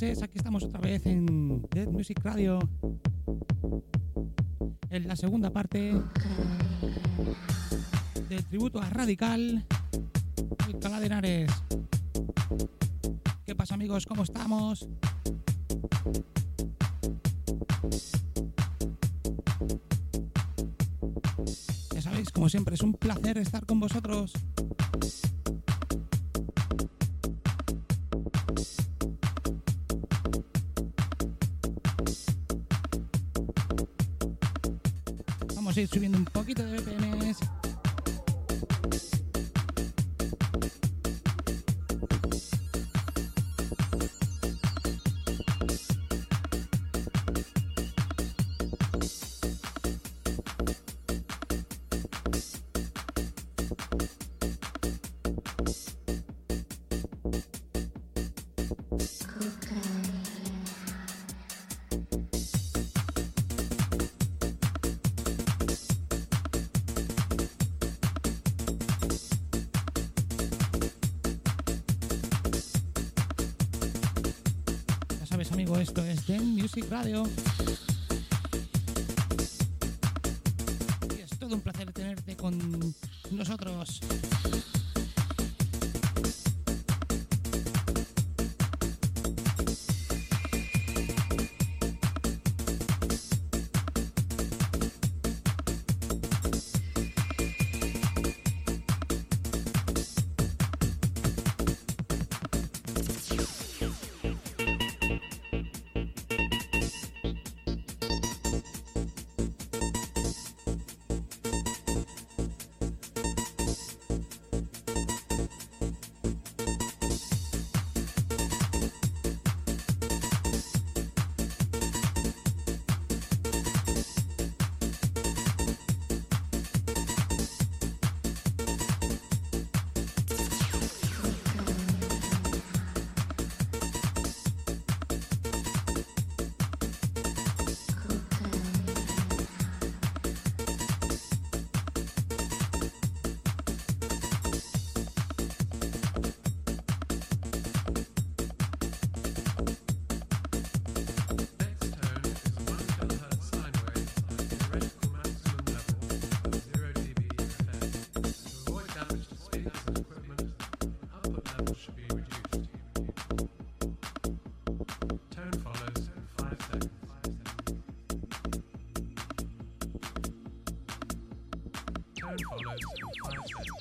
noches, aquí estamos otra vez en Dead Music Radio. En la segunda parte del tributo a Radical, Alcalá de. ¿Qué pasa amigos? ¿Cómo estamos? Ya sabéis, como siempre, es un placer estar con vosotros. A subiendo un poquito de BPMs. Y es todo un placer tenerte con nosotros. Colors and Classes.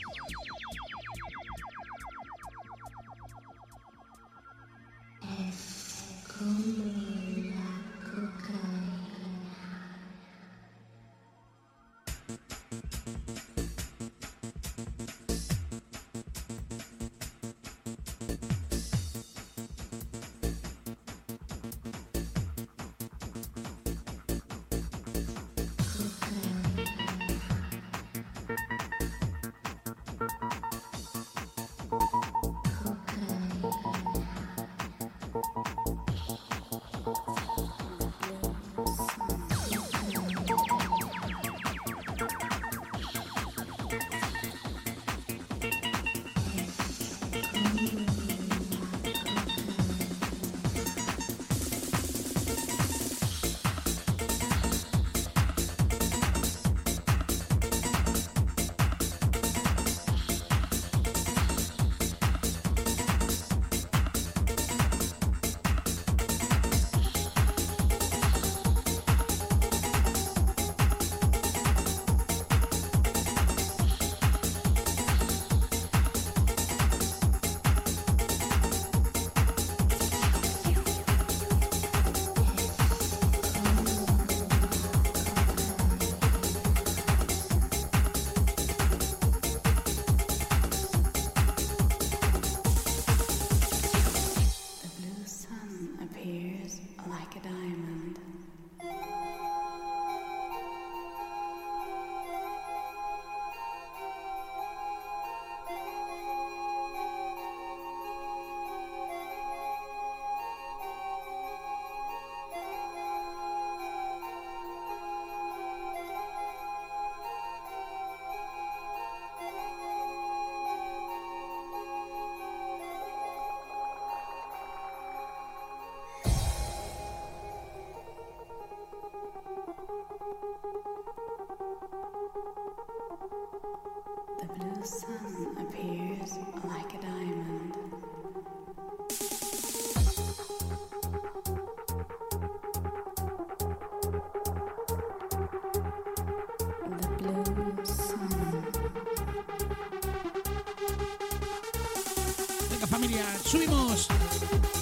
Sun appears like a diamond. The blue sun. Venga familia, subimos.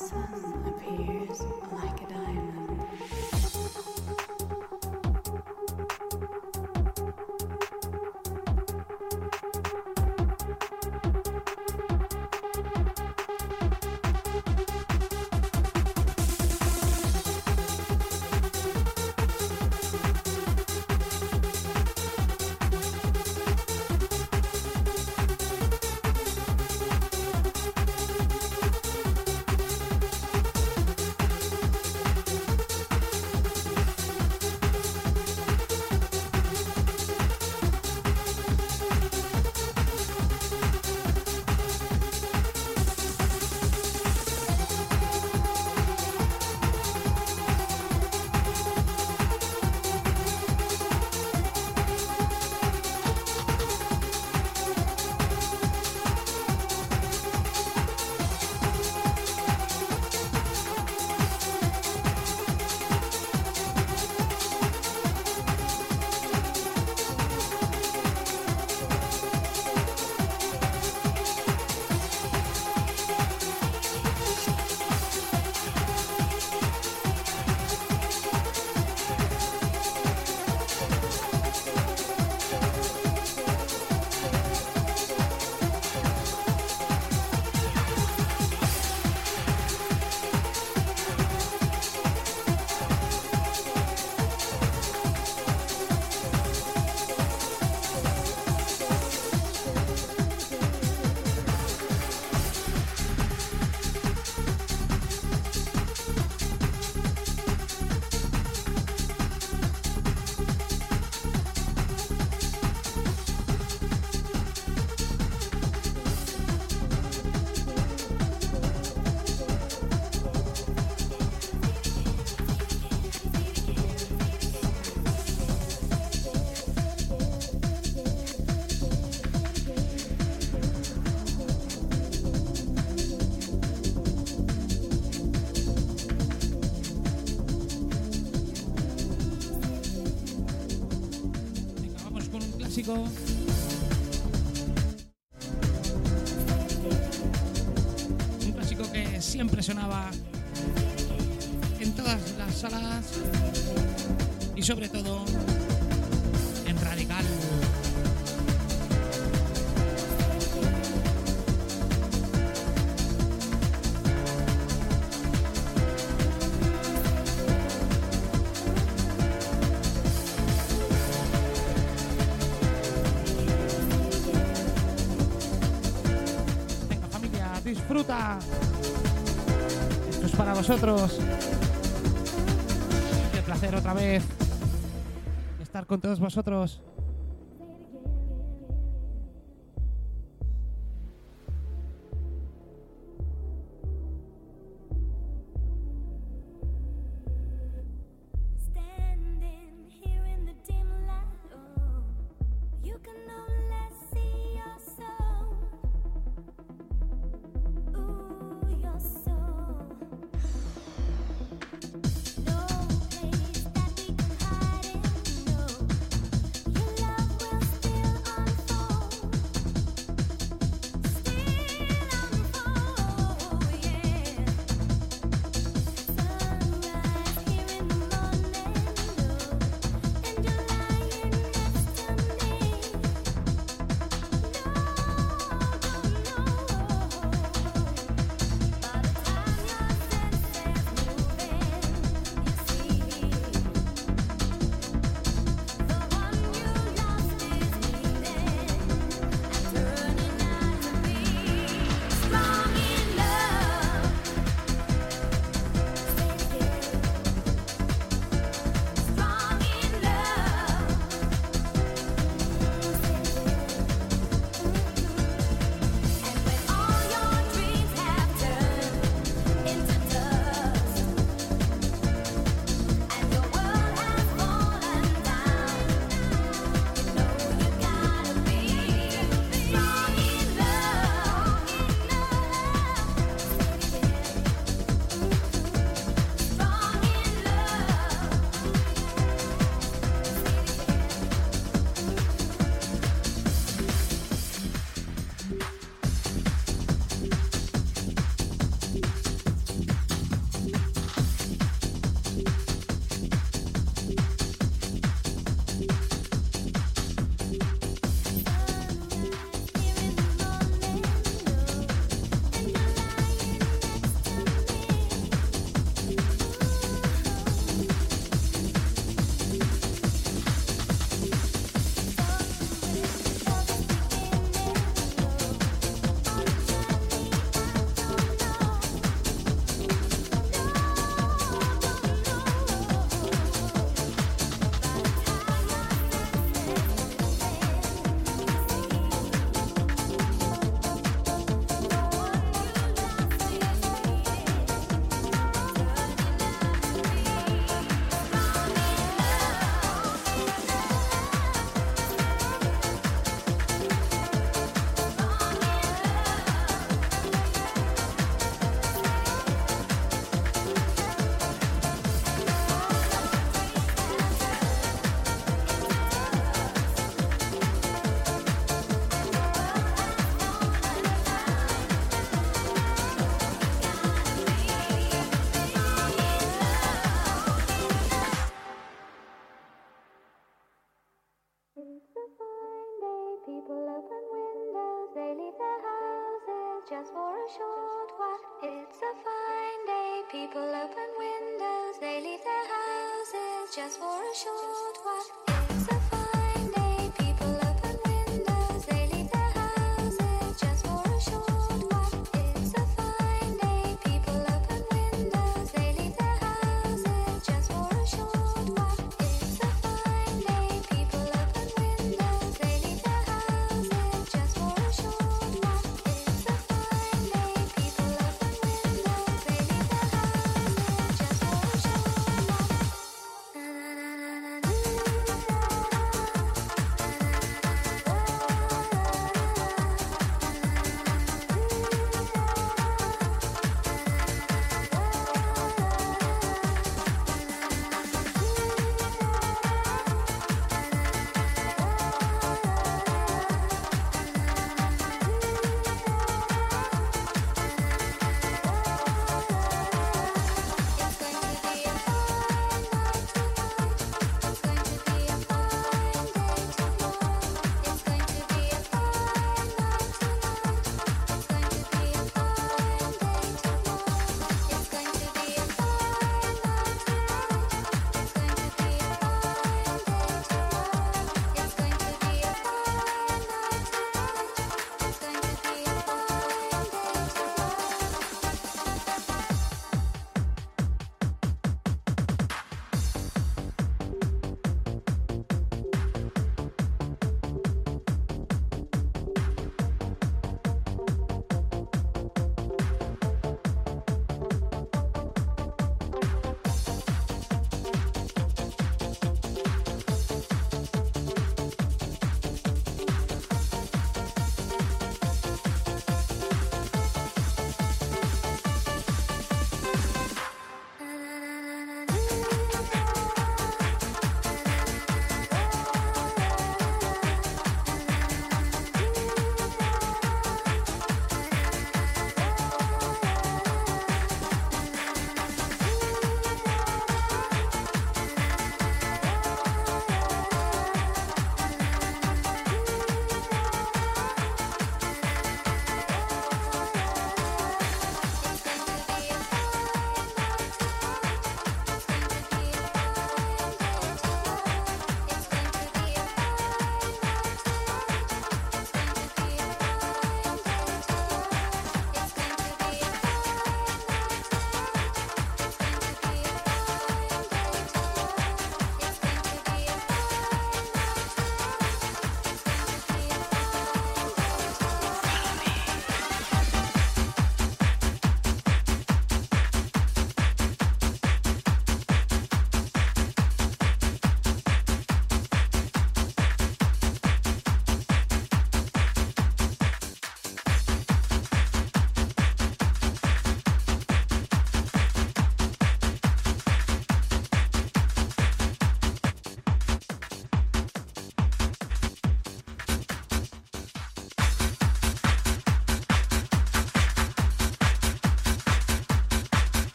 house. Un clásico que siempre sonaba en todas las salas y sobre todo fruta. Esto es para vosotros. Qué placer otra vez estar con todos vosotros.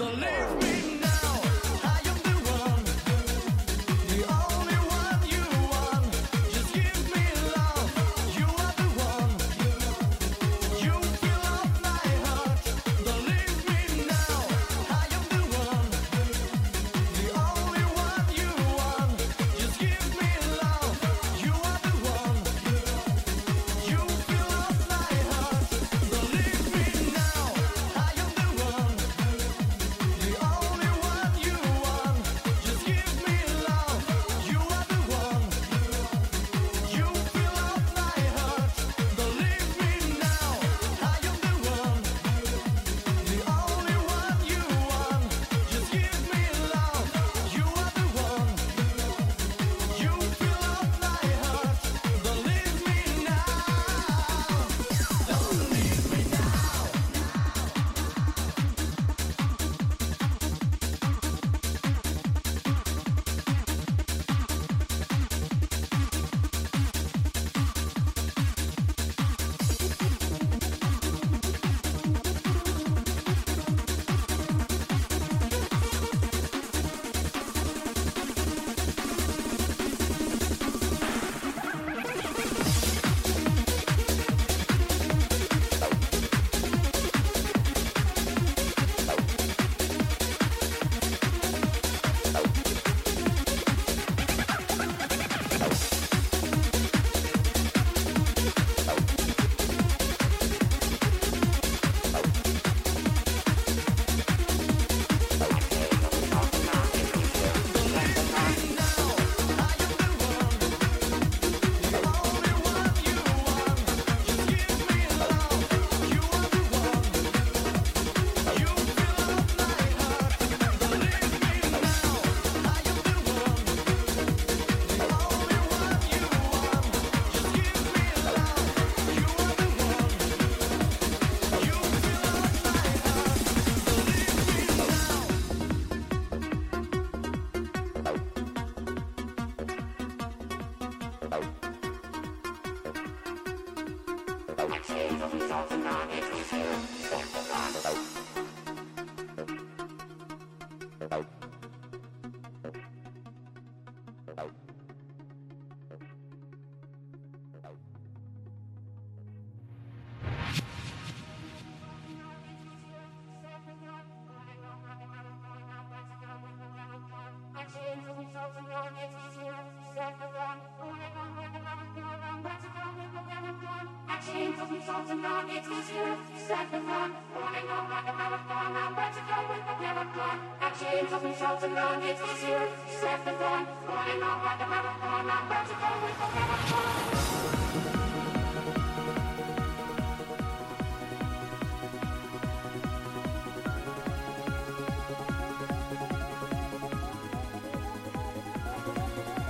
The lyrics.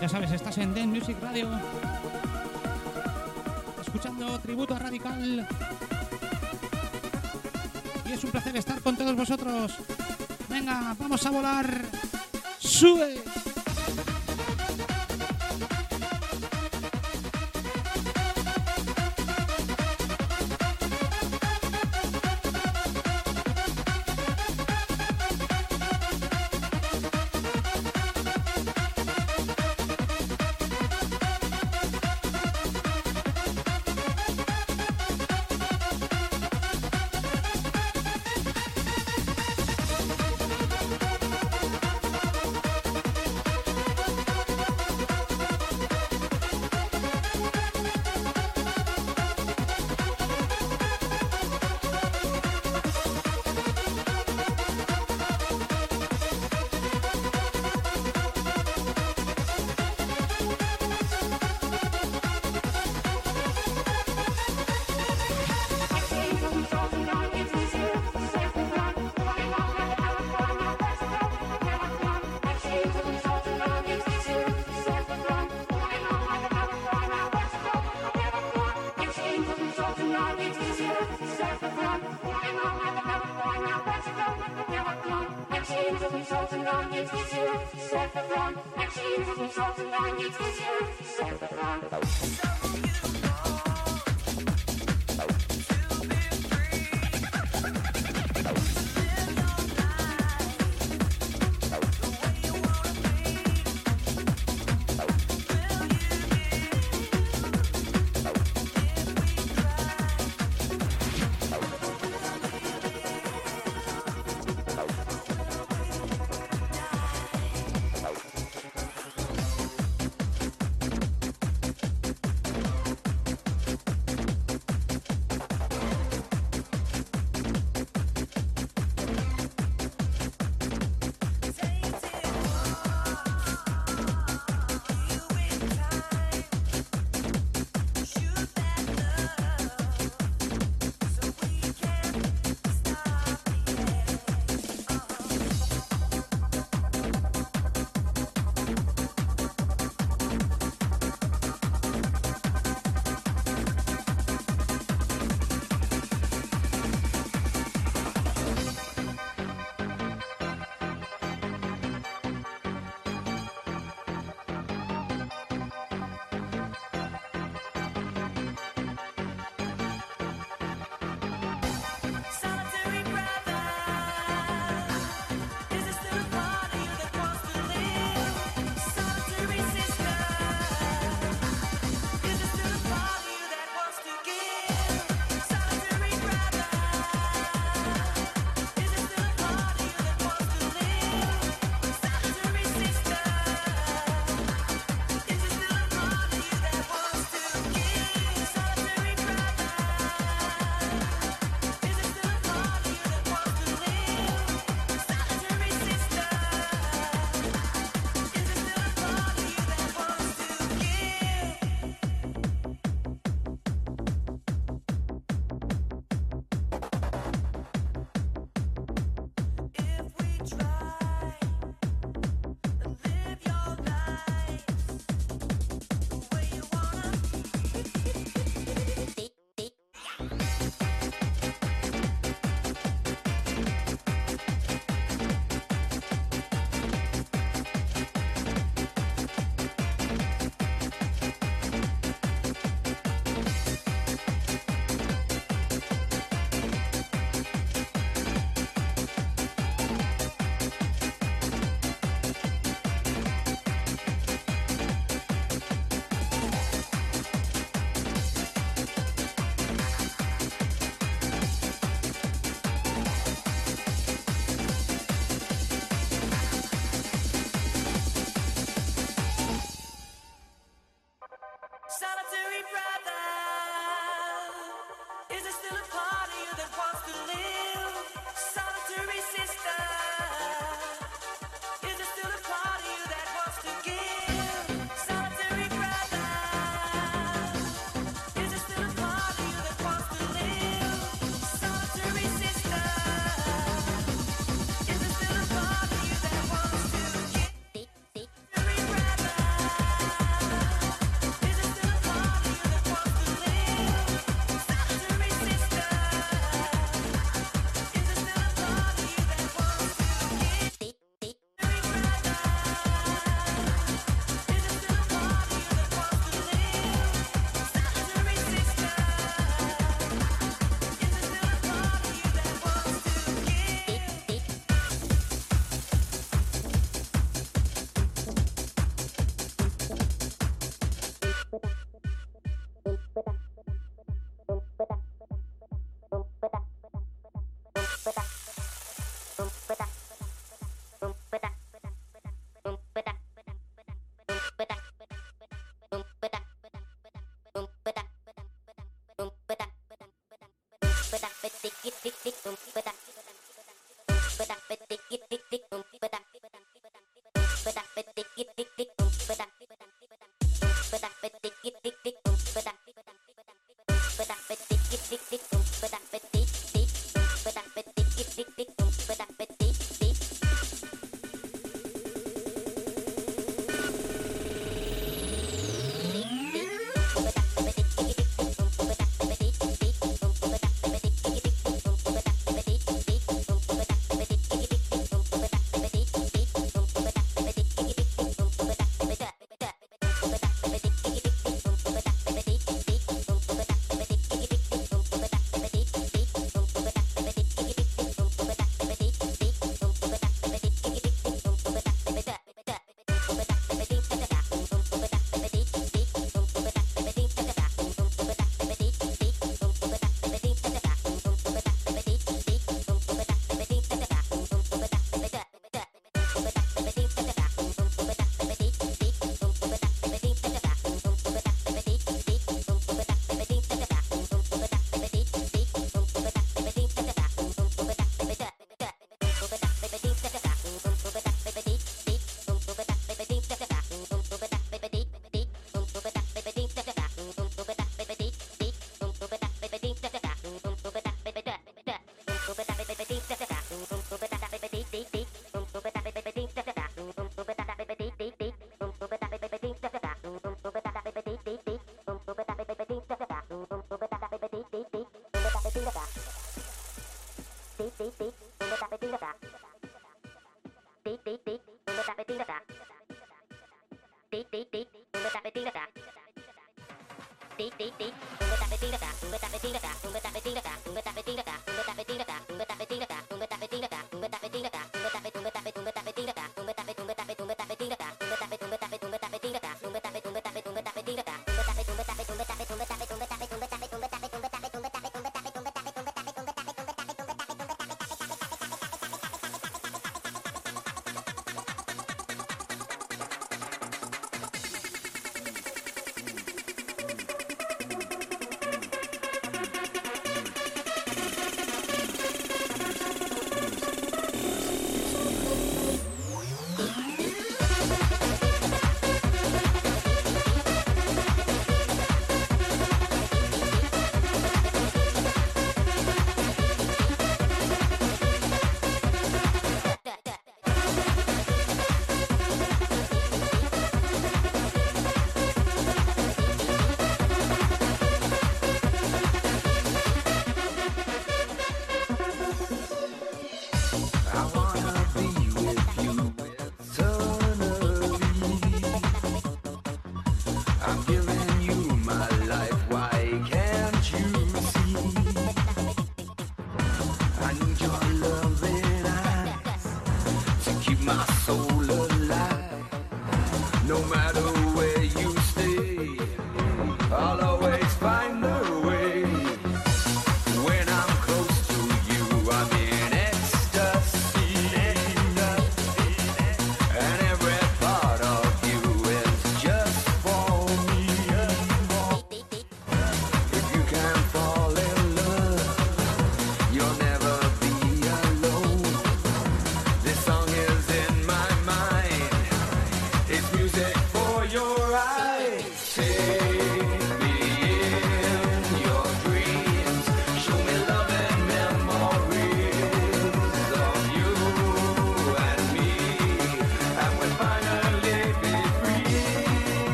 Ya sabes, estás en Den Music Radio. Escuchando tributo a Radical. Y es un placer estar con todos vosotros. Venga, vamos a volar. ¡Sube! Something I need to do, something Beep beep. beat, beat, beat, beat, beat, beat, beat,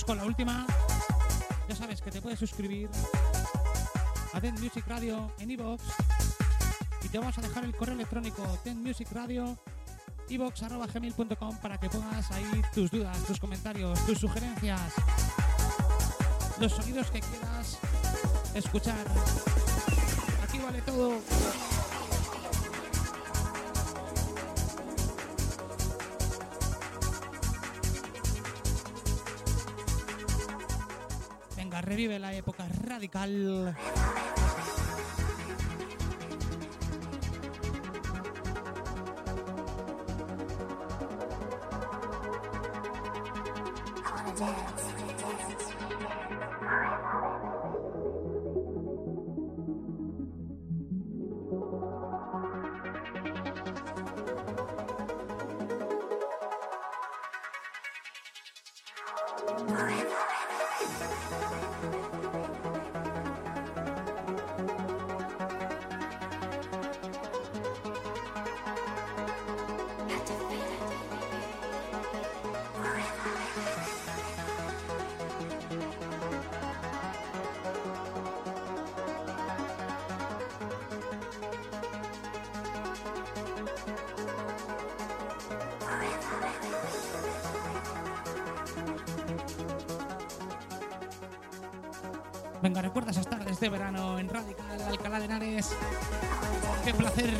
con la última. Ya sabes que te puedes suscribir a Ten Music Radio en iVoox y te vamos a dejar el correo electrónico tenmusicradio iVoox@gmail.com para que pongas ahí tus dudas, tus comentarios, tus sugerencias, los sonidos que quieras escuchar. Aquí vale todo. Revive la época radical. Venga, recuerda esas tardes de verano en Radical Alcalá de Henares. ¡Qué placer!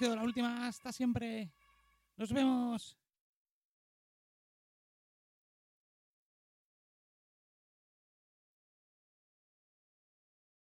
Sido la última. Hasta siempre. Nos vemos.